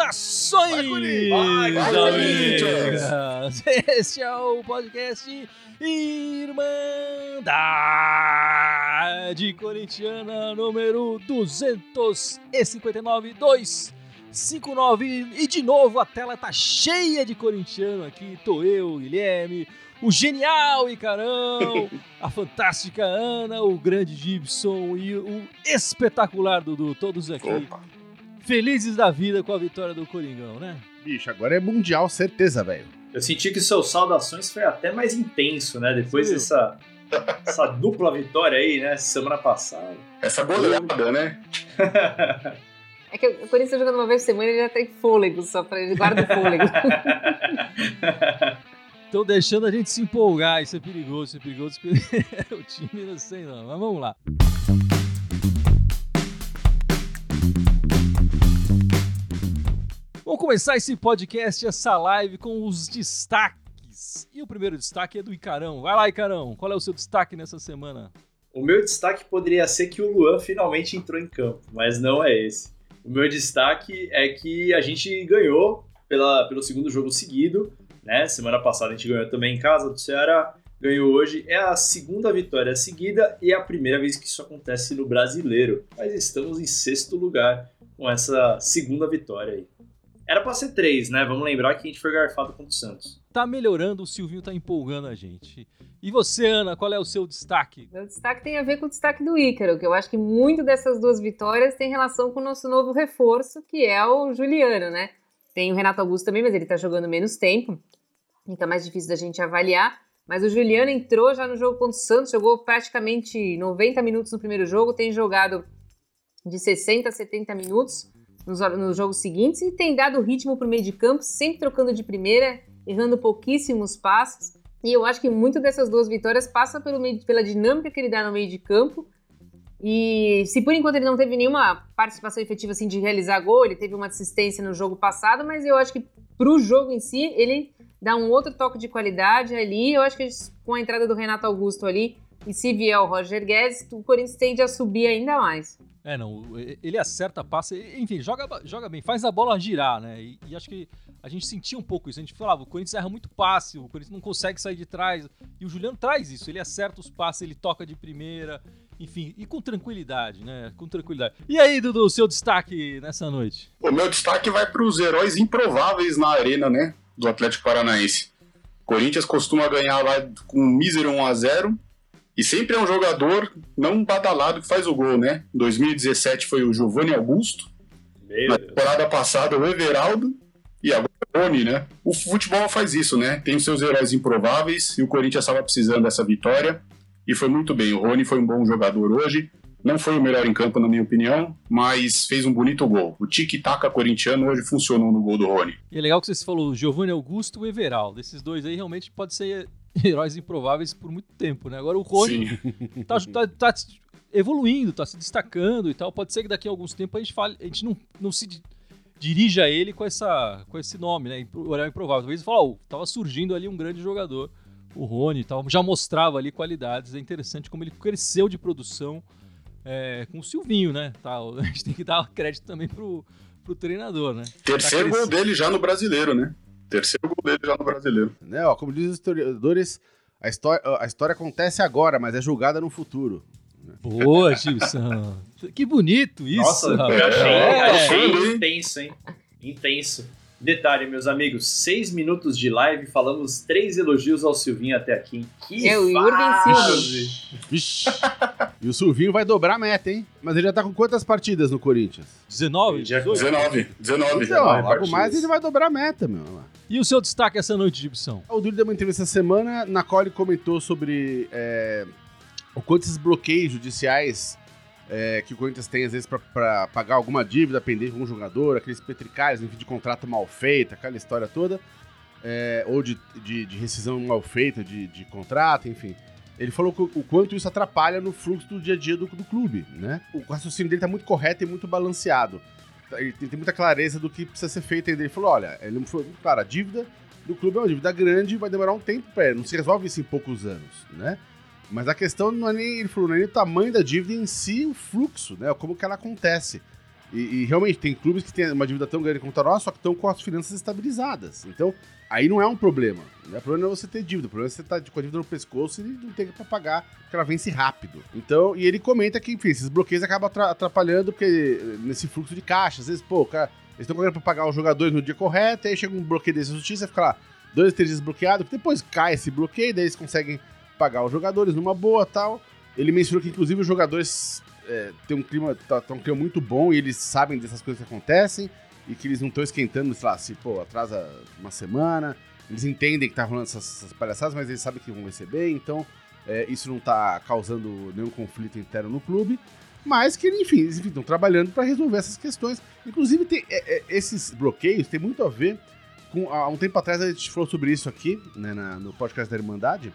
Saudações! Este é o podcast Irmandade Corintiana número 259 259 e de novo a tela tá cheia de corintiano aqui, tô eu, Guilherme, o genial Icarão, a fantástica Ana, o grande Gibson e o espetacular Dudu, todos aqui Opa. felizes da vida com a vitória do Coringão, né? Bicho, agora é mundial, certeza, velho. Eu senti que seus saudações foi até mais intenso, né? Depois Sim. dessa essa dupla vitória aí, né? Semana passada. Essa goleada, né? É que o Corinthians jogando uma vez por semana, ele já tem fôlego só pra ele guarda o fôlego. Estão deixando a gente se empolgar, isso é perigoso, isso é perigoso, porque o time não sei não, mas vamos lá. Vamos começar esse podcast, essa live com os destaques. E o primeiro destaque é do Icarão. Vai lá, Icarão, qual é o seu destaque nessa semana? O meu destaque poderia ser que o Luan finalmente entrou em campo, mas não é esse. O meu destaque é que a gente ganhou pela, pelo segundo jogo seguido, né? Semana passada a gente ganhou também em casa do Ceará, ganhou hoje. É a segunda vitória seguida e é a primeira vez que isso acontece no brasileiro. Mas estamos em sexto lugar com essa segunda vitória aí. Era pra ser três, né? Vamos lembrar que a gente foi garfado contra o Santos. Tá melhorando, o Silvinho tá empolgando a gente. E você, Ana, qual é o seu destaque? Meu destaque tem a ver com o destaque do Ícaro, que eu acho que muito dessas duas vitórias tem relação com o nosso novo reforço, que é o Juliano, né? Tem o Renato Augusto também, mas ele tá jogando menos tempo, então é mais difícil da gente avaliar. Mas o Juliano entrou já no jogo contra o Santos, jogou praticamente 90 minutos no primeiro jogo, tem jogado de 60 a 70 minutos nos, nos jogos seguintes e tem dado ritmo pro meio de campo, sempre trocando de primeira, errando pouquíssimos passos. E eu acho que muito dessas duas vitórias passa pelo meio- pela dinâmica que ele dá no meio de campo. E se por enquanto ele não teve nenhuma participação efetiva assim de realizar gol, ele teve uma assistência no jogo passado, mas eu acho que pro jogo em si ele dá um outro toque de qualidade ali. Eu acho que com a entrada do Renato Augusto ali e se vier o Roger Guedes, o Corinthians tende a subir ainda mais. É, não, ele acerta, passa, enfim, joga, joga bem, faz a bola girar, né? E, e acho que a gente sentia um pouco isso. A gente falava, o Corinthians erra muito passe, o Corinthians não consegue sair de trás. E o Juliano traz isso, ele acerta os passes, ele toca de primeira, enfim, e com tranquilidade, né? Com tranquilidade. E aí, Dudu, seu destaque nessa noite? O meu destaque vai para os heróis improváveis na arena, né? Do Atlético Paranaense. Corinthians costuma ganhar lá com um mísero 1x0. E sempre é um jogador não badalado que faz o gol, né? Em 2017 foi o Giovanni Augusto. Meu Na Deus. temporada passada o Everaldo. E agora o Rony, né? O futebol faz isso, né? Tem os seus heróis improváveis. E o Corinthians estava precisando dessa vitória. E foi muito bem. O Rony foi um bom jogador hoje. Não foi o melhor em campo, na minha opinião, mas fez um bonito gol. O tic-tac corintiano hoje funcionou no gol do Rony. E é legal que você falou Giovanni Augusto e o Everaldo. Esses dois aí realmente podem ser heróis improváveis por muito tempo, né? Agora o Rony tá, tá- tá evoluindo, tá se destacando e tal. Pode ser que daqui a alguns tempos a gente fale, a gente não, não se di- dirija a ele com, essa, com esse nome, né? O horário improvável. Talvez fala, ó, tava surgindo ali um grande jogador, o Rony e tal, já mostrava ali qualidades. É interessante como ele cresceu de produção é, com o Silvinho, né? Tá, a gente tem que dar crédito também pro, pro treinador, né? Terceiro Tá gol dele já no brasileiro, né? Terceiro gol dele já no brasileiro. Né, ó, como dizem os historiadores, a história, a história acontece agora, mas é julgada no futuro. Boa, Gibson. Que bonito isso. Nossa, rapaz. eu achei, É. achei hein? intenso, hein? Intenso. Detalhe, meus amigos, seis minutos de live, falamos três elogios ao Silvinho até aqui. hein? Que É, o Jürgen fase! Vixe. e o Silvinho vai dobrar a meta, hein? Mas ele já tá com quantas partidas no Corinthians? 19? Já- 18? 19, 19. Então, logo partidas. mais ele vai dobrar a meta, meu. E o seu destaque essa noite, Gibson? O Dudu deu uma entrevista essa semana na qual ele comentou sobre é, o quanto esses bloqueios judiciais é, que o Corinthians tem, às vezes, pra pagar alguma dívida pendente com um jogador, aqueles petricários, enfim, de contrato mal feito, aquela história toda, é, ou de, de, de rescisão mal feita de, de contrato, enfim. Ele falou o, quanto isso atrapalha no fluxo do dia a dia do, do clube, né? O raciocínio dele tá muito correto e muito balanceado. Ele tem tem muita clareza do que precisa ser feito. Ele falou, olha, ele falou, cara, a dívida do clube é uma dívida grande vai demorar um tempo para não se resolve isso em poucos anos, né? Mas a questão não é nem, ele falou, não é nem o tamanho da dívida em si, o fluxo, né? Como que ela acontece. E, e, realmente tem clubes que têm uma dívida tão grande quanto a nossa, só que estão com as finanças estabilizadas. Então, aí não é um problema. Né? O problema não é você ter dívida, o problema é você estar tá com a dívida no pescoço e não ter para pagar, porque ela vence rápido. Então, e ele comenta que, enfim, esses bloqueios acabam atrapalhando, porque nesse fluxo de caixa, às vezes, pô, cara, eles estão correndo para pagar os jogadores no dia correto, aí chega um bloqueio dessa justiça, fica lá dois, três dias bloqueado, depois cai esse bloqueio, daí eles conseguem pagar os jogadores numa boa tal. Ele mencionou que, inclusive, os jogadores é, têm um clima, tá, tá, um clima muito bom e eles sabem dessas coisas que acontecem e que eles não estão esquentando, sei lá, se, pô, atrasa uma semana. Eles entendem que tá rolando essas, essas palhaçadas, mas eles sabem que vão receber, então é, isso não tá causando nenhum conflito interno no clube. Mas que, enfim, eles estão trabalhando para resolver essas questões. Inclusive, tem, é, é, esses bloqueios têm muito a ver com. Há um tempo atrás a gente falou sobre isso aqui, né, na, no podcast da Irmandade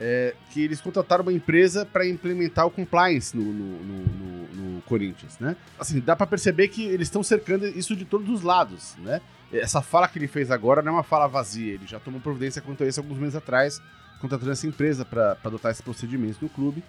é, que eles contrataram uma empresa para implementar o compliance no, no, no, no, Corinthians, né? Assim, dá para perceber que eles estão cercando isso de todos os lados, né? Essa fala que ele fez agora não é uma fala vazia, ele já tomou providência quanto a isso alguns meses atrás, contratando essa empresa para adotar esses procedimentos no clube.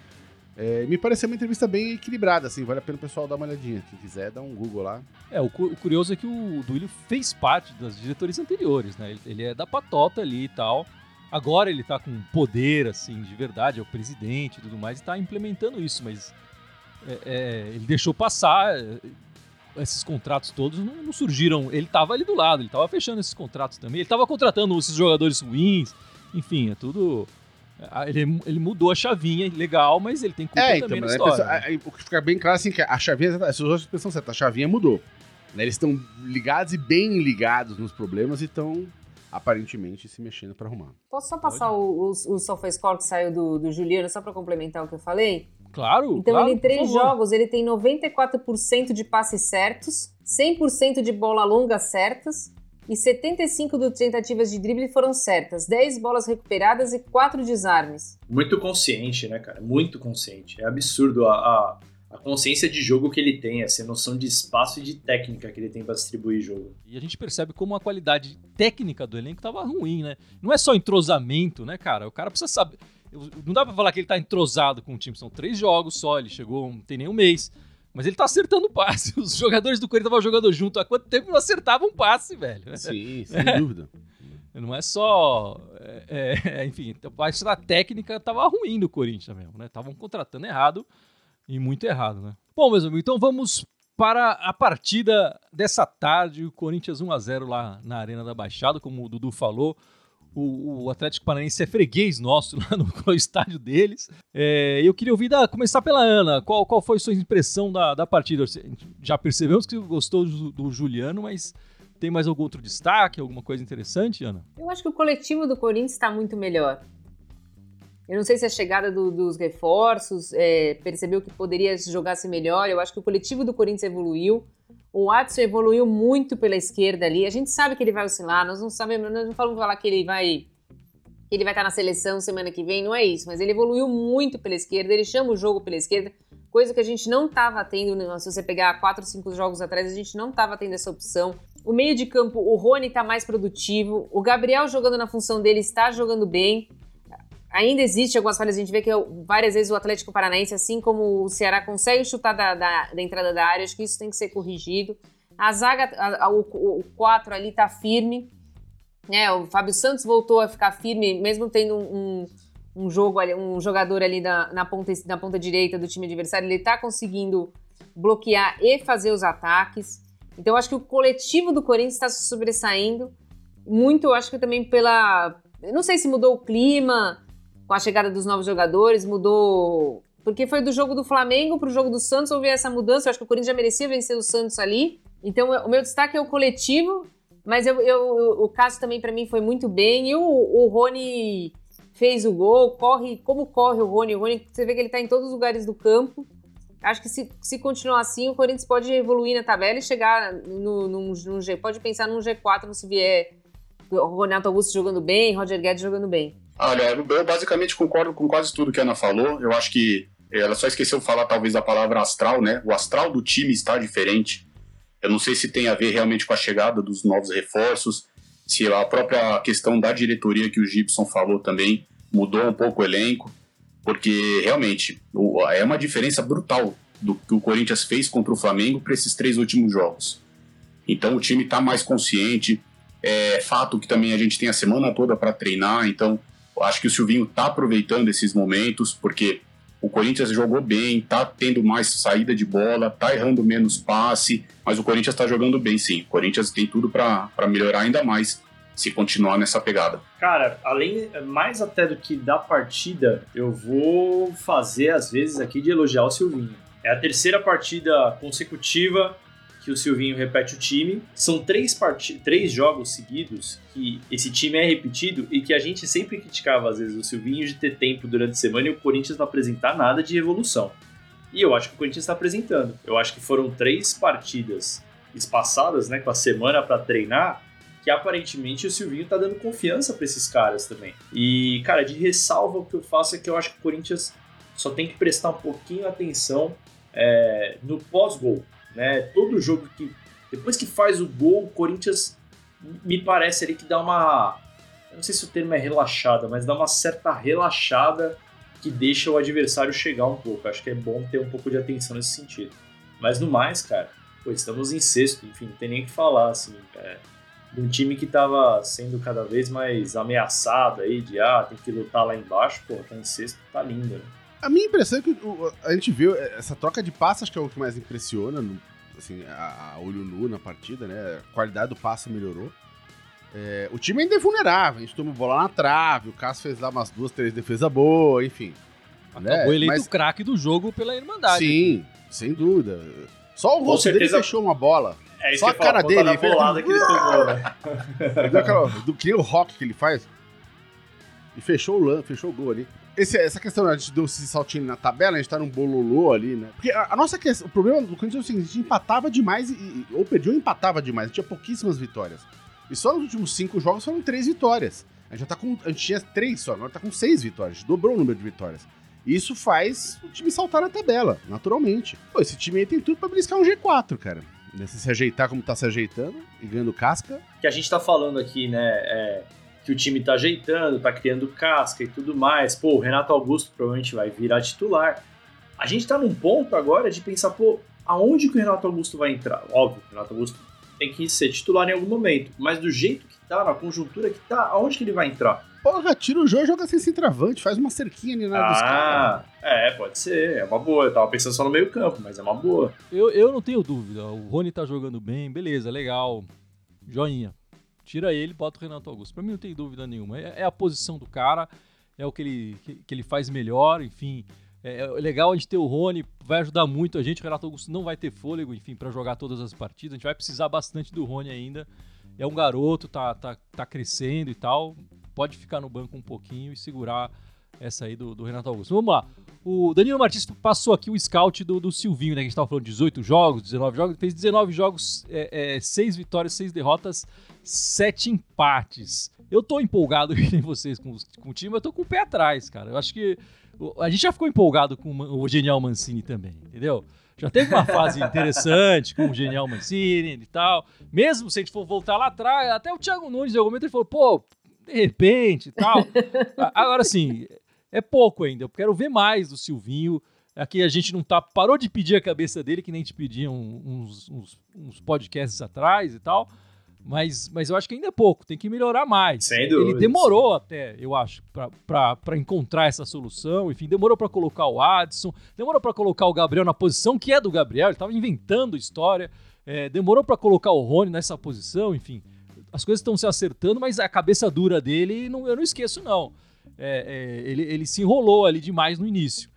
É, me pareceu uma entrevista bem equilibrada, assim, vale a pena o pessoal dar uma olhadinha. Quem quiser, dá um Google lá. É, o, o curioso é que o Duílio fez parte das diretorias anteriores, né? Ele, ele é da patota ali e tal. Agora ele tá com poder, assim, de verdade, é o presidente e tudo mais, e tá implementando isso, mas é, é, ele deixou passar. É, esses contratos todos não, não, surgiram. Ele tava ali do lado, ele tava fechando esses contratos também. Ele tava contratando esses jogadores ruins. Enfim, é tudo. É, ele, ele mudou a chavinha, legal, mas ele tem culpa é, então, também na história. Pessoa, né? O que fica bem claro assim que a chavinha, essas expressões certas, a chavinha mudou. Né? Eles estão ligados e bem ligados nos problemas e estão aparentemente se mexendo para arrumar. Posso só passar o, o, o SofaScore que saiu do, do Juliano, só para complementar o que eu falei? Claro. Então, claro, ele em três jogos, ele tem 94% de passes certos, 100% de bola longa certas e 75 de tentativas de drible foram certas, 10 bolas recuperadas e 4 desarmes. Muito consciente, né, cara? Muito consciente. É absurdo a, a a consciência de jogo que ele tem, essa noção de espaço e de técnica que ele tem para distribuir jogo. E a gente percebe como a qualidade técnica do elenco tava ruim, né? Não é só entrosamento, né, cara? O cara precisa saber. Não dá pra falar que ele tá entrosado com o time, são três jogos só, ele chegou, não tem nem um mês. Mas ele tá acertando passe. Os jogadores do Corinthians estavam jogando junto há quanto tempo não acertavam um passe, velho? Sim, sem dúvida. Não é só. É, é, enfim, a técnica tava ruim do Corinthians mesmo, né? Estavam contratando errado. E muito errado, né? Bom, meus amigos, então vamos para a partida dessa tarde. O Corinthians 1 a 0 lá na Arena da Baixada, como o Dudu falou. O, o Atlético Paranaense é freguês nosso lá no, no estádio deles. É, eu queria ouvir, da, começar pela Ana. Qual, qual foi a sua impressão da, da partida? Já percebemos que gostou do, do Juliano, mas tem mais algum outro destaque, alguma coisa interessante, Ana? Eu acho que o coletivo do Corinthians está muito melhor. Eu não sei se a chegada do, dos reforços é, percebeu que poderia jogar-se melhor. Eu acho que o coletivo do Corinthians evoluiu. O Watson evoluiu muito pela esquerda ali. A gente sabe que ele vai oscilar. Nós não sabemos, nós não falamos falar que ele vai que ele vai estar na seleção semana que vem, não é isso. Mas ele evoluiu muito pela esquerda. Ele chama o jogo pela esquerda, coisa que a gente não estava tendo. Né? Se você pegar quatro, cinco jogos atrás, a gente não estava tendo essa opção. O meio de campo, o Rony está mais produtivo. O Gabriel jogando na função dele está jogando bem. Ainda existe algumas falhas, a gente vê que várias vezes o Atlético Paranaense, assim como o Ceará, consegue chutar da, da, da entrada da área, acho que isso tem que ser corrigido. A zaga, a, a, o 4 ali tá firme, né? O Fábio Santos voltou a ficar firme, mesmo tendo um, um, um jogo ali, um jogador ali na, na, ponta, na ponta direita do time adversário, ele tá conseguindo bloquear e fazer os ataques. Então, acho que o coletivo do Corinthians está sobressaindo muito, acho que também pela. Não sei se mudou o clima, com a chegada dos novos jogadores, mudou. Porque foi do jogo do Flamengo para o jogo do Santos, houve essa mudança. Eu acho que o Corinthians já merecia vencer o Santos ali. Então, o meu destaque é o coletivo, mas eu, eu o Cássio também, para mim, foi muito bem. E o, o Rony fez o gol, corre. Como corre o Rony? O Rony, você vê que ele está em todos os lugares do campo. Acho que se, se continuar assim, o Corinthians pode evoluir na tabela e chegar no, no G. Pode pensar num G4 se vier o Renato Augusto jogando bem, Roger Guedes jogando bem. Olha, eu basicamente concordo com quase tudo que a Ana falou. Eu acho que ela só esqueceu de falar talvez da palavra astral, né? O astral do time está diferente. Eu não sei se tem a ver realmente com a chegada dos novos reforços. se a própria questão da diretoria que o Gibson falou também mudou um pouco o elenco, porque realmente é uma diferença brutal do que o Corinthians fez contra o Flamengo para esses três últimos jogos. Então o time está mais consciente. É fato que também a gente tem a semana toda para treinar, então acho que o Silvinho está aproveitando esses momentos, porque o Corinthians jogou bem, tá tendo mais saída de bola, tá errando menos passe, mas o Corinthians está jogando bem sim. O Corinthians tem tudo para melhorar ainda mais se continuar nessa pegada. Cara, além, mais até do que da partida, eu vou fazer às vezes aqui de elogiar o Silvinho. É a terceira partida consecutiva que o Silvinho repete o time. São três, part... três jogos seguidos que esse time é repetido e que a gente sempre criticava, às vezes, o Silvinho de ter tempo durante a semana e o Corinthians não apresentar nada de evolução. E eu acho que o Corinthians está apresentando. Eu acho que foram três partidas espaçadas, né, com a semana para treinar, que aparentemente o Silvinho tá dando confiança para esses caras também. E, cara, de ressalva o que eu faço é que eu acho que o Corinthians só tem que prestar um pouquinho atenção é, no pós-gol né? Todo jogo que depois que faz o gol, o Corinthians me parece ali que dá uma eu não sei se o termo é relaxada, mas dá uma certa relaxada que deixa o adversário chegar um pouco. Acho que é bom ter um pouco de atenção nesse sentido. Mas no mais, cara, pô, estamos em sexto, enfim, não tem nem o que falar, assim, é, de um time que estava sendo cada vez mais ameaçado aí, de ah, tem que lutar lá embaixo, pô, tá em sexto, tá lindo, né? A minha impressão é que a gente viu essa troca de passes, que é o que mais impressiona, assim, a, a olho nu na partida, né? A qualidade do passe melhorou. É, o time ainda é vulnerável, a gente tomou bola na trave, o Cássio fez lá umas duas, três defesas boas, enfim. Acabou né? eleito Mas... o craque do jogo pela Irmandade. Sim, sem dúvida. Só o rosto dele fechou uma bola. É Só a cara dele. Ele fez... que ele tomou, né? do que o rock que ele faz. E fechou o lance, fechou o gol ali. Esse, essa questão, né, gente deu esse saltinho na tabela, a gente tá num bololô ali, né? Porque a, a nossa questão, o problema do Corinthians é o seguinte, a gente empatava demais, e, ou perdia ou empatava demais, tinha pouquíssimas vitórias. E só nos últimos cinco jogos foram três vitórias. A gente já tá com, a gente tinha três só, agora tá com seis vitórias, a gente dobrou o número de vitórias. E isso faz o time saltar na tabela, naturalmente. Pô, esse time aí tem tudo pra beliscar um G4, cara. Se se ajeitar como tá se ajeitando e ganhando casca. Que a gente tá falando aqui, né, é que o time tá ajeitando, tá criando casca e tudo mais. Pô, o Renato Augusto provavelmente vai virar titular. A gente tá num ponto agora de pensar, pô, aonde que o Renato Augusto vai entrar? Óbvio, o Renato Augusto tem que ser titular em algum momento, mas do jeito que tá, na conjuntura que tá, aonde que ele vai entrar? Porra, tira o jogo e joga sem centroavante, faz uma cerquinha ali na ah, dos caras. É, pode ser, é uma boa. Eu tava pensando só no meio campo, mas é uma boa. Eu, eu não tenho dúvida, o Rony tá jogando bem, beleza, legal, joinha. Tira ele, bota o Renato Augusto. Para mim não tem dúvida nenhuma. É, é, a posição do cara, é o que ele, que, que ele faz melhor, enfim. É, é, legal a gente ter o Rony, vai ajudar muito a gente. O Renato Augusto não vai ter fôlego, enfim, para jogar todas as partidas. A gente vai precisar bastante do Rony ainda. É um garoto, tá, tá, tá crescendo e tal. Pode ficar no banco um pouquinho e segurar essa aí do, do Renato Augusto. Vamos lá. O Danilo Martins passou aqui o scout do, do Silvinho, né? Que a gente tava falando 18 jogos, 19 jogos. Fez 19 jogos, é, é, 6 vitórias, 6 derrotas, 7 empates. Eu tô empolgado em vocês com, com o time, mas eu tô com o pé atrás, cara. Eu acho que a gente já ficou empolgado com o Genial Mancini também, entendeu? Já teve uma fase interessante com o Genial Mancini e tal. Mesmo se a gente for voltar lá atrás, até o Thiago Nunes, em algum momento, ele falou, pô, de repente e tal. Agora, sim, é pouco ainda. Eu quero ver mais do Silvinho. Aqui a gente não tá. Parou de pedir a cabeça dele, que nem te pediam uns, uns, uns podcasts atrás e tal. Mas, mas eu acho que ainda é pouco, tem que melhorar mais. Sem dúvida, Ele demorou até, eu acho, para encontrar essa solução. Enfim, demorou para colocar o Adson, demorou para colocar o Gabriel na posição que é do Gabriel, ele estava inventando história. É, demorou para colocar o Rony nessa posição, enfim. As coisas estão se acertando, mas a cabeça dura dele, não, eu não esqueço, não é, é, ele, ele se enrolou ali demais no início.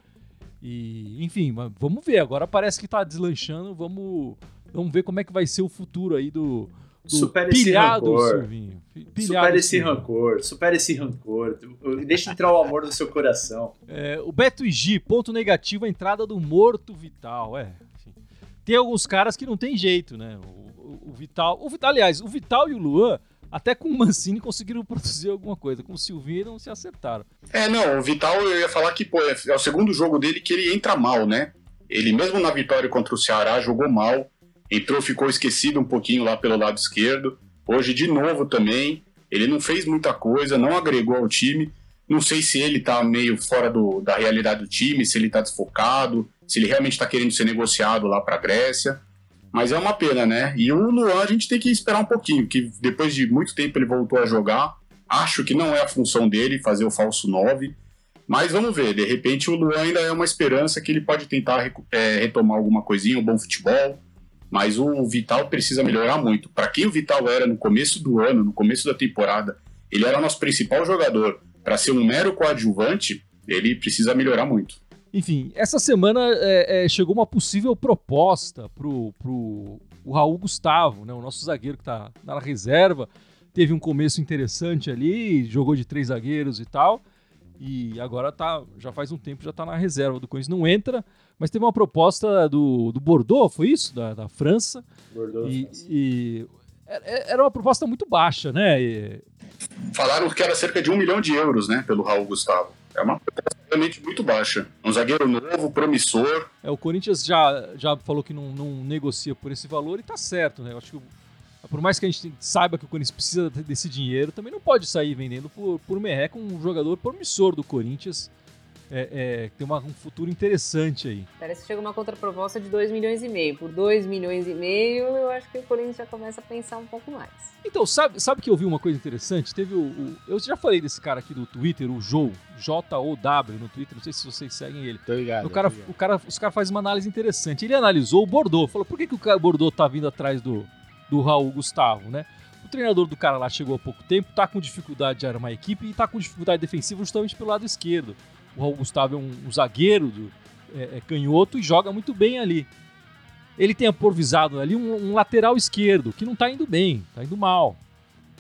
E, enfim, vamos ver. Agora parece que tá deslanchando. Vamos, vamos ver como é que vai ser o futuro aí do, do supera pilhado esse rancor. Silvinho. supera esse rancor, supera esse rancor. Deixa entrar o amor no seu coração. É, o Beto Igi, ponto negativo, a entrada do morto Vital. É, enfim. Tem alguns caras que não tem jeito, né? O, o, o Vital, o Vital, aliás, o Vital e o Luan até com o Mancini conseguiram produzir alguma coisa. Com o Silvinho não se acertaram. É, não, o Vital eu ia falar que pô, é, é o segundo jogo dele que ele entra mal, né? Ele mesmo na vitória contra o Ceará jogou mal, entrou, ficou esquecido um pouquinho lá pelo lado esquerdo. Hoje, de novo também, ele não fez muita coisa, não agregou ao time. Não sei se ele tá meio fora do, da realidade do time, se ele tá desfocado, se ele realmente está querendo ser negociado lá para a Grécia. Mas é uma pena, né? E o Luan a gente tem que esperar um pouquinho, que depois de muito tempo ele voltou a jogar. Acho que não é a função dele fazer o falso 9. Mas vamos ver, de repente o Luan ainda é uma esperança que ele pode tentar é, retomar alguma coisinha, um bom futebol. Mas o Vital precisa melhorar muito. Para quem o Vital era no começo do ano, no começo da temporada, ele era nosso principal jogador. Para ser um mero coadjuvante, ele precisa melhorar muito. Enfim, essa semana é, é, chegou uma possível proposta pro, pro o Raul Gustavo, né, o nosso zagueiro que está na reserva. Teve um começo interessante ali, jogou de três zagueiros e tal. E agora tá, já faz um tempo já está na reserva do Corinthians. Não entra, mas teve uma proposta do, do Bordeaux, foi isso? Da, da França. Bordeaux. E, e era uma proposta muito baixa, né? E... Falaram que era cerca de um milhão de euros, né, pelo Raul Gustavo. É uma proposta realmente muito baixa. Um zagueiro novo, promissor. É, o Corinthians já, já falou que não, não negocia por esse valor e tá certo, né? Eu acho que por mais que a gente saiba que o Corinthians precisa desse dinheiro, também não pode sair vendendo por, por merreca um jogador promissor do Corinthians é, é, tem uma, um futuro interessante aí. Parece que chega uma contraproposta de 2 milhões e meio. Por 2 milhões e meio, eu acho que o Corinthians já começa a pensar um pouco mais. Então, sabe, sabe que eu vi uma coisa interessante? Teve o, o Eu já falei desse cara aqui do Twitter, o Joe, J-O-W no Twitter, não sei se vocês seguem ele. Tô ligado. O cara, ligado. o cara, os caras fazem uma análise interessante. Ele analisou o Bordeaux, falou: por que, que o Bordeaux tá vindo atrás do, do Raul Gustavo, né? O treinador do cara lá chegou há pouco tempo, tá com dificuldade de armar a equipe e tá com dificuldade defensiva justamente pelo lado esquerdo. O Raul Gustavo é um, um zagueiro do, é, é canhoto e joga muito bem ali. Ele tem aprovisado ali um, um lateral esquerdo que não está indo bem, está indo mal.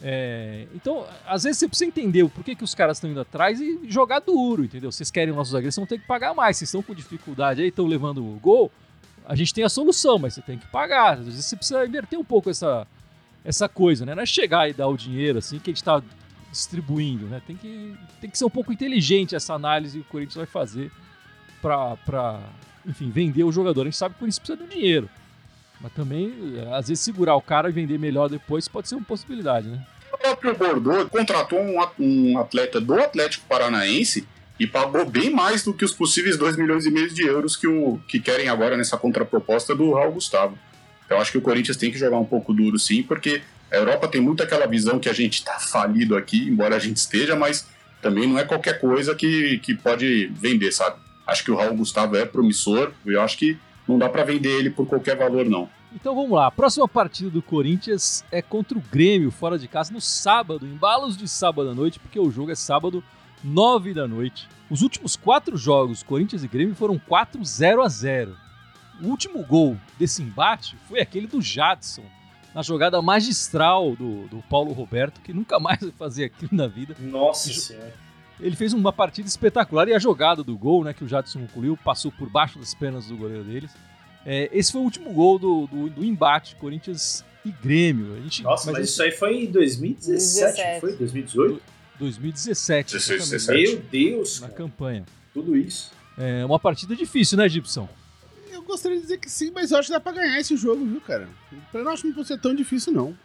É, então, às vezes você precisa entender por que, que os caras estão indo atrás e jogar duro, entendeu? Vocês querem nossos zagueiros, vão ter que pagar mais. Vocês estão com dificuldade aí, estão levando o gol. A gente tem a solução, mas você tem que pagar. Às vezes você precisa inverter um pouco essa, essa coisa, né? Não é chegar e dar o dinheiro assim que a gente está distribuindo, né? Tem que, tem que ser um pouco inteligente essa análise que o Corinthians vai fazer para, enfim, vender o jogador. A gente sabe que o Corinthians precisa do dinheiro. Mas também, às vezes, segurar o cara e vender melhor depois pode ser uma possibilidade, né? O próprio Bordeaux contratou um atleta do Atlético Paranaense e pagou bem mais do que os possíveis 2 milhões e meio de euros que, o, que querem agora nessa contraproposta do Raul Gustavo. Eu acho que o Corinthians tem que jogar um pouco duro sim, porque a Europa tem muito aquela visão que a gente está falido aqui, embora a gente esteja, mas também não é qualquer coisa que, que pode vender, sabe? Acho que o Raul Gustavo é promissor, eu acho que não dá para vender ele por qualquer valor, não. Então vamos lá, a próxima partida do Corinthians é contra o Grêmio, fora de casa, no sábado, embalos de sábado à noite, porque o jogo é sábado, 9 da noite. Os últimos quatro jogos, Corinthians e Grêmio, foram 4 0 a 0 O último gol desse embate foi aquele do Jadson, na jogada magistral do, do Paulo Roberto, que nunca mais vai fazer aquilo na vida. Nossa senhora. Ele fez uma partida espetacular e a jogada do gol, né, que o Jadson concluiu, passou por baixo das pernas do goleiro deles. É, esse foi o último gol do, do, do, embate Corinthians e Grêmio. A gente, Nossa, mas, mas isso aí foi em 2017, 17. foi? 2018? 2017. 16, 17. Meu Deus! Na cara. campanha. Tudo isso. É uma partida difícil, né, Gibson? Gostaria de dizer que sim, mas eu acho que dá pra ganhar esse jogo, viu, cara? Eu não acho que não ser tão difícil, não.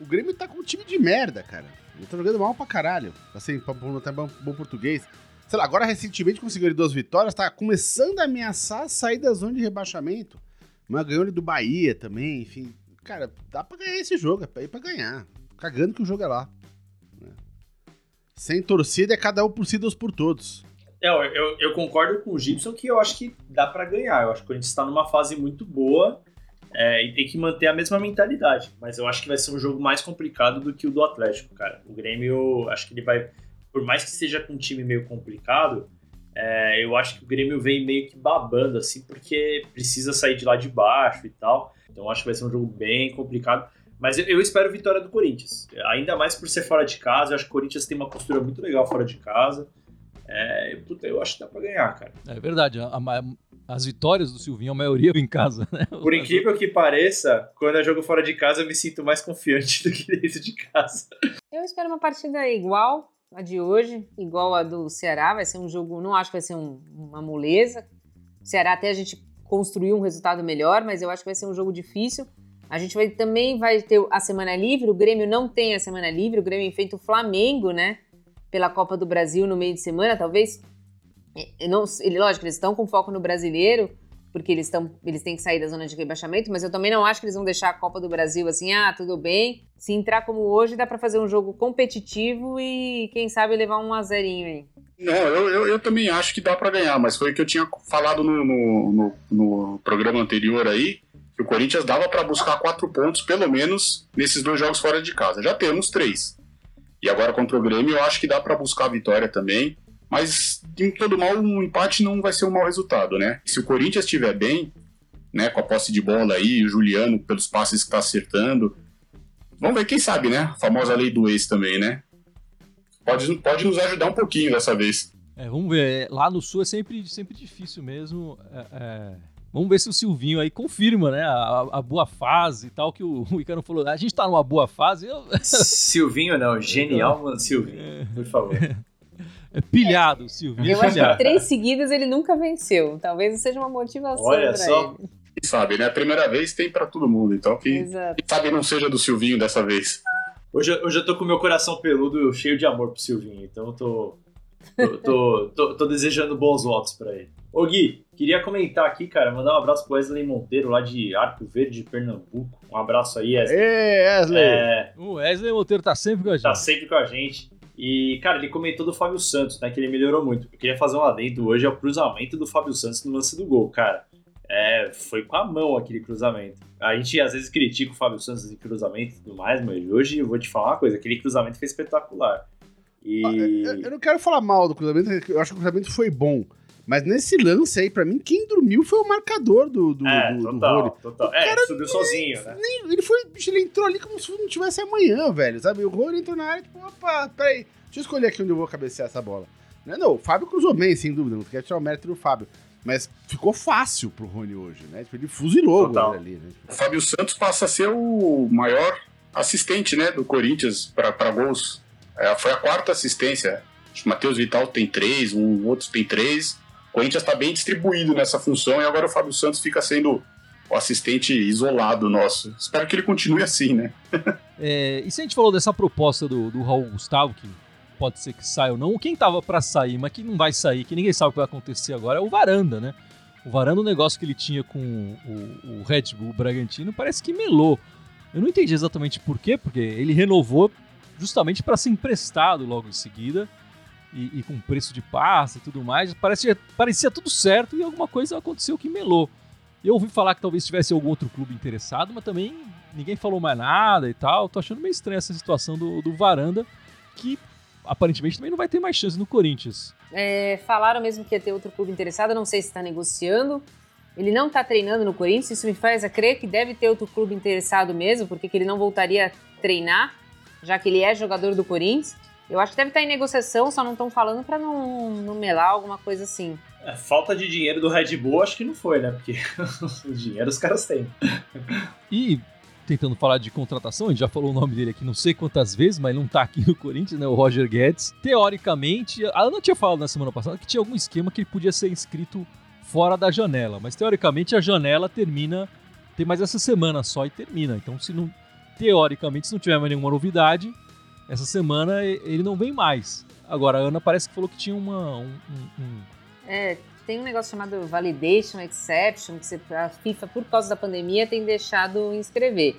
O Grêmio tá com um time de merda, cara. Ele tá jogando mal pra caralho. Assim, pra até bom, bom português. Sei lá, agora recentemente conseguiu duas vitórias, tá começando a ameaçar sair da zona de rebaixamento. Mas ganhou ele do Bahia também, enfim. Cara, dá pra ganhar esse jogo, é pra ir pra ganhar. Cagando que o jogo é lá. Né? Sem torcida é cada um por si, Deus por todos. Eu, eu, eu, concordo com o Gibson que eu acho que dá para ganhar. Eu acho que a gente está numa fase muito boa é, e tem que manter a mesma mentalidade. Mas eu acho que vai ser um jogo mais complicado do que o do Atlético, cara. O Grêmio, acho que ele vai. Por mais que seja com um time meio complicado, é, eu acho que o Grêmio vem meio que babando, assim, porque precisa sair de lá de baixo e tal. Então acho que vai ser um jogo bem complicado. Mas eu, eu espero vitória do Corinthians. Ainda mais por ser fora de casa. Eu acho que o Corinthians tem uma postura muito legal fora de casa. É, puta, eu acho que dá pra ganhar, cara. É verdade. A, a, as vitórias do Silvinho, a maioria em casa, né? Por incrível que pareça, quando eu jogo fora de casa, eu me sinto mais confiante do que dentro de casa. Eu espero uma partida igual a de hoje, igual a do Ceará. Vai ser um jogo, não acho que vai ser um, uma moleza. O Ceará até a gente construiu um resultado melhor, mas eu acho que vai ser um jogo difícil. A gente vai, também vai ter a semana livre, o Grêmio não tem a semana livre, o Grêmio enfrenta o Flamengo, né? Pela Copa do Brasil no meio de semana, talvez. É, não, ele, lógico, eles estão com foco no brasileiro, porque eles, tão, eles têm que sair da zona de rebaixamento, mas eu também não acho que eles vão deixar a Copa do Brasil assim, ah, tudo bem. Se entrar como hoje, dá para fazer um jogo competitivo e, quem sabe, levar um a zerinho aí. Não, eu, eu, eu, também acho que dá para ganhar, mas foi o que eu tinha falado no, no, no, no programa anterior aí, que o Corinthians dava para buscar quatro pontos, pelo menos, nesses dois jogos fora de casa. Já temos três. E agora contra o Grêmio, eu acho que dá para buscar a vitória também. Mas, em todo mal, um empate não vai ser um mau resultado, né? Se o Corinthians estiver bem, né, com a posse de bola aí, o Juliano pelos passes que está acertando, vamos ver quem sabe, né? A famosa lei do ex também, né? Pode, pode nos ajudar um pouquinho dessa vez. É, vamos ver. Lá no Sul é sempre, sempre difícil mesmo. É, é Vamos ver se o Silvinho aí confirma, né? A, a boa fase e tal, que o, o Icaro falou. A gente tá numa boa fase. Eu... Silvinho não, genial, mano, Silvinho, por favor. É pilhado, o Silvinho. Eu acho que três seguidas ele nunca venceu. Talvez seja uma motivação Olha só. ele. Quem sabe, né? A primeira vez tem para todo mundo, então que quem sabe não seja do Silvinho dessa vez. Hoje, hoje eu tô com meu coração peludo cheio de amor pro Silvinho, então eu tô, tô, tô, tô, tô desejando bons votos para ele. Ô Gui, queria comentar aqui, cara, mandar um abraço pro Wesley Monteiro, lá de Arco Verde, Pernambuco. Um abraço aí, Wesley. Ê, Wesley! É... O Wesley Monteiro tá sempre com a gente. Tá sempre com a gente. E, cara, ele comentou do Fábio Santos, né, que ele melhorou muito. Eu queria fazer um adendo hoje ao cruzamento do Fábio Santos no lance do gol, cara. É, foi com a mão aquele cruzamento. A gente às vezes critica o Fábio Santos em cruzamento e tudo mais, mas hoje eu vou te falar uma coisa: aquele cruzamento foi espetacular. E... Ah, eu, eu, não quero falar mal do cruzamento, eu acho que o cruzamento foi bom. Mas nesse lance aí, pra mim, quem dormiu foi o marcador do, do, é, do, total, do Total. É, cara, subiu sozinho, né? Nem, ele, foi, ele entrou ali como se não tivesse amanhã, velho, sabe? O Rony entrou na área, tipo, opa, peraí, deixa eu escolher aqui onde eu vou cabecear essa bola. Não, não o Fábio cruzou bem, sem dúvida, não quer tirar o mérito do Fábio. Mas ficou fácil pro Rony hoje, né? Tipo, ele fuzilou o ali, né? O Fábio Santos passa a ser o maior assistente, né, do Corinthians para gols. É, foi a quarta assistência. Acho que o Matheus Vital tem três, um outro tem três. Corinthians está bem distribuído nessa função e agora o Fábio Santos fica sendo o assistente isolado nosso. Espero que ele continue assim, né? é, e se a gente falou dessa proposta do, do Raul Gustavo, que pode ser que saia ou não, quem tava para sair, mas que não vai sair, que ninguém sabe o que vai acontecer agora, é o Varanda, né? O Varanda, o negócio que ele tinha com o, o Red Bull Bragantino, parece que melou. Eu não entendi exatamente por quê, porque ele renovou justamente para ser emprestado logo em seguida e, e com preço de passe e tudo mais, parecia, parecia tudo certo e alguma coisa aconteceu que melou. Eu ouvi falar que talvez tivesse algum outro clube interessado, mas também ninguém falou mais nada e tal. Tô achando meio estranha essa situação do, do Varanda, que aparentemente também não vai ter mais chance no Corinthians. É, falaram mesmo que ia ter outro clube interessado, não sei se está negociando. Ele não está treinando no Corinthians, isso me faz a crer que deve ter outro clube interessado mesmo, porque ele não voltaria a treinar, já que ele é jogador do Corinthians. Eu acho que deve estar em negociação, só não estão falando para não, não melar alguma coisa assim. É, falta de dinheiro do Red Bull, acho que não foi, né? Porque o dinheiro os caras têm. E tentando falar de contratação, a gente já falou o nome dele aqui não sei quantas vezes, mas não tá aqui no Corinthians, né? O Roger Guedes. Teoricamente, a Ana tinha falado na semana passada que tinha algum esquema que ele podia ser inscrito fora da janela, mas teoricamente a janela termina, tem mais essa semana só e termina. Então, se não, teoricamente, se não tiver mais nenhuma novidade, essa semana ele não vem mais. Agora, a Ana parece que falou que tinha uma. Um, um. É, tem um negócio chamado Validation Exception, que a FIFA, por causa da pandemia, tem deixado inscrever.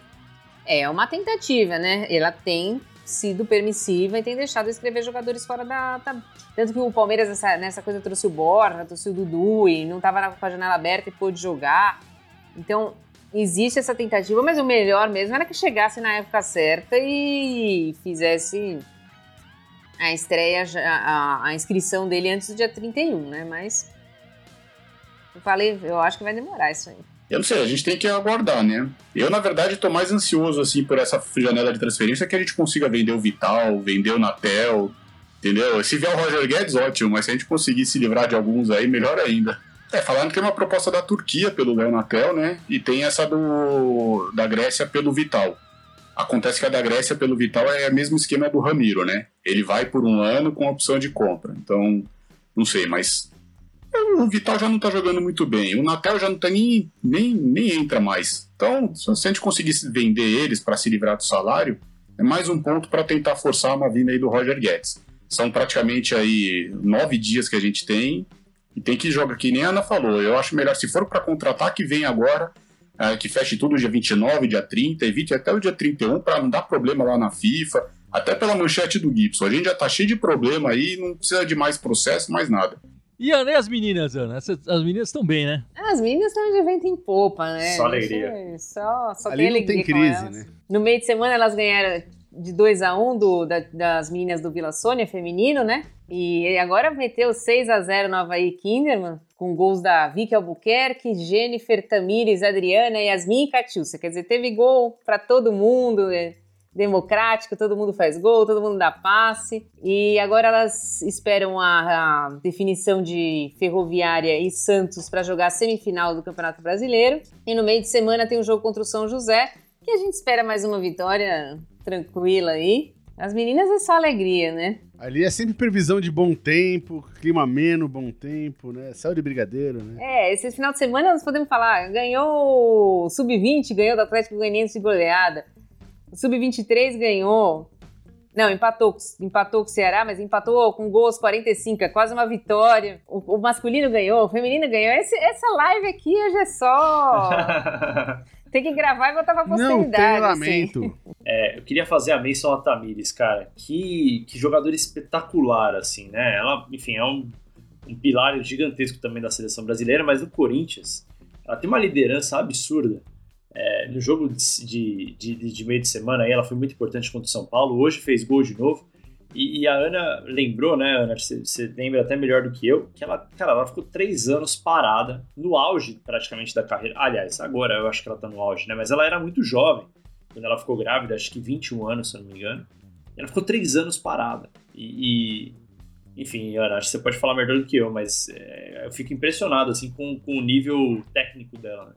É uma tentativa, né? Ela tem sido permissiva e tem deixado inscrever jogadores fora da. da... Tanto que o Palmeiras, nessa, nessa coisa, trouxe o Borja, trouxe o Dudu e não estava com a janela aberta e pôde jogar. Então, existe essa tentativa, mas o melhor mesmo era que chegasse na época certa e fizesse a estreia, a, a inscrição dele antes do dia 31, né? Mas eu falei, eu acho que vai demorar isso aí. Eu não sei, a gente tem que aguardar, né? Eu, na verdade, estou mais ansioso, assim, por essa janela de transferência que a gente consiga vender o Vital, vender o Natel, entendeu? Se vier o Roger Guedes, ótimo, mas se a gente conseguir se livrar de alguns aí, melhor ainda. É, falando que tem uma proposta da Turquia pelo Leonatel, né? E tem essa do da Grécia pelo Vital. Acontece que a da Grécia pelo Vital é o mesmo esquema do Ramiro, né? Ele vai por um ano com opção de compra. Então, não sei, mas o Vital já não tá jogando muito bem. O Natal já não tá nem, nem, nem entra mais. Então, se a gente conseguisse vender eles para se livrar do salário, é mais um ponto para tentar forçar uma vinda aí do Roger Guedes. São praticamente aí nove dias que a gente tem e tem que jogar, que nem a Ana falou. Eu acho melhor, se for para contratar, que vem agora, é, que feche tudo dia 29, dia 30, evite até o dia 31 para não dar problema lá na FIFA, até pela manchete do Gibson. A gente já tá cheio de problema aí, não precisa de mais processo, mais nada. E Ana, e as meninas, Ana? As meninas estão bem, né? As meninas estão de vento em popa, né? Só alegria. Só, só Ali tem não alegria tem com crise, né? No meio de semana elas ganharam de 2 a 1 do, da- das meninas do Vila Sônia, feminino, né? E agora meteu 6 a 0 no Havaí Kinderman, com gols da Vicky Albuquerque, Jennifer, Tamires, Adriana, Yasmin e Catiúcia. Quer dizer, teve gol para todo mundo, é democrático, todo mundo faz gol, todo mundo dá passe. E agora elas esperam a, a definição de Ferroviária e Santos para jogar a semifinal do Campeonato Brasileiro. E no meio de semana tem um jogo contra o São José, que a gente espera mais uma vitória tranquila aí. As meninas é só alegria, né? Ali é sempre previsão de bom tempo, clima ameno, bom tempo, né? Céu de brigadeiro, né? É, esse final de semana nós podemos falar, ganhou o Sub-20, ganhou do Atlético Goianiense de goleada. O Sub-23 ganhou. Não, empatou, empatou com o Ceará, mas empatou com gols 45, é quase uma vitória. O, o masculino ganhou, o feminino ganhou. Esse- essa live aqui hoje é só. Tem que gravar e botar pra Não posteridade. tem assim. lamento. É, eu queria fazer a menção a Tamires, cara. Que, que jogador espetacular, assim, né? Ela, enfim, é um, um pilar gigantesco também da seleção brasileira, mas do Corinthians, ela tem uma liderança absurda. É, no jogo de, de, de, de meio de semana aí, ela foi muito importante contra o São Paulo. Hoje fez gol de novo. E, e a Ana lembrou, né, Ana? Você, lembra até melhor do que eu, que ela, cara, ela ficou três anos parada, no auge praticamente da carreira. Aliás, agora eu acho que ela tá no auge, né? Mas ela era muito jovem quando ela ficou grávida, acho que 21 anos, se eu não me engano. Ela ficou três anos parada. E, e, enfim, Ana, acho que você pode falar melhor do que eu, mas é, eu fico impressionado assim com, com o nível técnico dela. Né?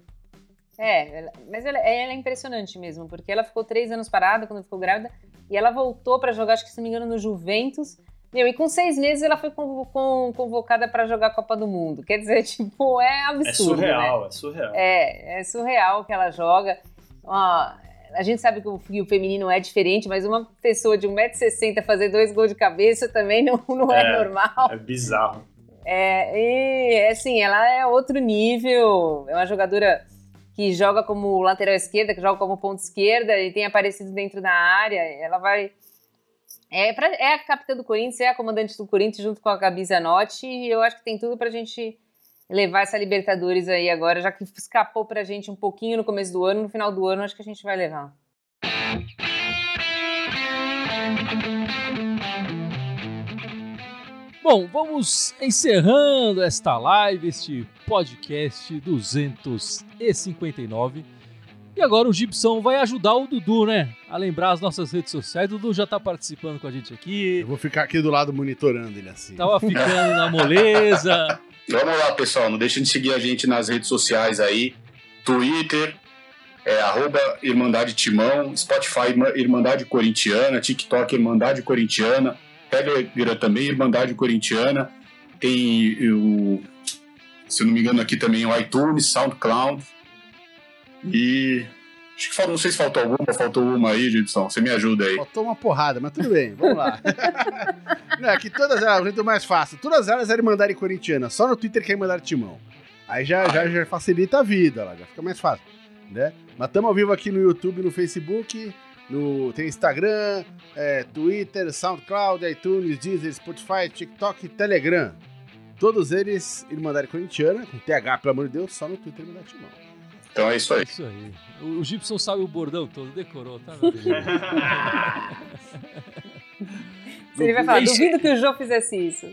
É, mas ela, ela é impressionante mesmo, porque ela ficou três anos parada quando ficou grávida e ela voltou pra jogar, acho que se não me engano, no Juventus. Meu, e com seis meses ela foi convo- con- convocada pra jogar a Copa do Mundo. Quer dizer, tipo, é absurdo. É surreal, Né? é surreal. É, é surreal que ela joga. A gente sabe que o, que o feminino é diferente, mas uma pessoa de 1,60m fazer dois gols de cabeça também não, não é, É. normal. É bizarro. É, e assim, ela é outro nível. É uma jogadora que joga como lateral esquerda, que joga como ponta esquerda e tem aparecido dentro da área. Ela vai. É, pra- é a capitã do Corinthians, é a comandante do Corinthians junto com a Gabi Zanotti. E eu acho que tem tudo pra gente levar essa Libertadores aí agora, já que escapou pra gente um pouquinho no começo do ano, no final do ano, acho que a gente vai levar. Bom, vamos encerrando esta live, este podcast 259. E agora o Gibson vai ajudar o Dudu, né? A lembrar as nossas redes sociais. O Dudu já tá participando com a gente aqui. Eu vou ficar aqui do lado monitorando ele assim. Tava ficando na moleza. Vamos lá, pessoal. Não deixem de seguir a gente nas redes sociais aí. Twitter, é, arroba Irmandade Timão, Spotify Irma- Irmandade Corintiana, TikTok Irmandade Corintiana, Telegram também Irmandade Corintiana. Tem o, se eu não me engano, aqui também o iTunes, SoundCloud. E acho que falta, não sei se faltou alguma, faltou uma aí, Gibson. Você me ajuda aí. Faltou uma porrada, mas tudo bem, vamos lá. Não, é que todas elas, o jeito mais fácil, todas elas é Irmandade Corintiana, só no Twitter que é Irmandade Timão. Aí já, já, já facilita a vida, lá, já fica mais fácil, né? Mas estamos ao vivo aqui no YouTube, no Facebook, no, tem Instagram, é, Twitter, SoundCloud, iTunes, Deezer, Spotify, TikTok e Telegram. Todos eles Irmandade Corintiana, com TH, pelo amor de Deus, só no Twitter Irmandade Timão. Então é isso aí. Isso aí. O, o Gibson sabe o bordão todo, decorou, tá? Ele vai falar, duvido que o João fizesse isso.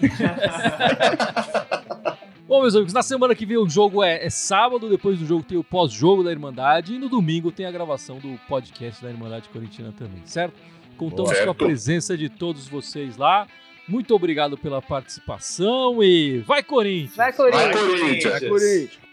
Bom, meus amigos, na semana que vem o jogo é, é sábado, depois do jogo tem o pós-jogo da Irmandade e no domingo tem a gravação do podcast da Irmandade Corintiana também, certo? Contamos Certo. com a presença de todos vocês lá. Muito obrigado pela participação e vai Corinthians! Vai, Vai, Corinthians! Corinthians! É Corinthians!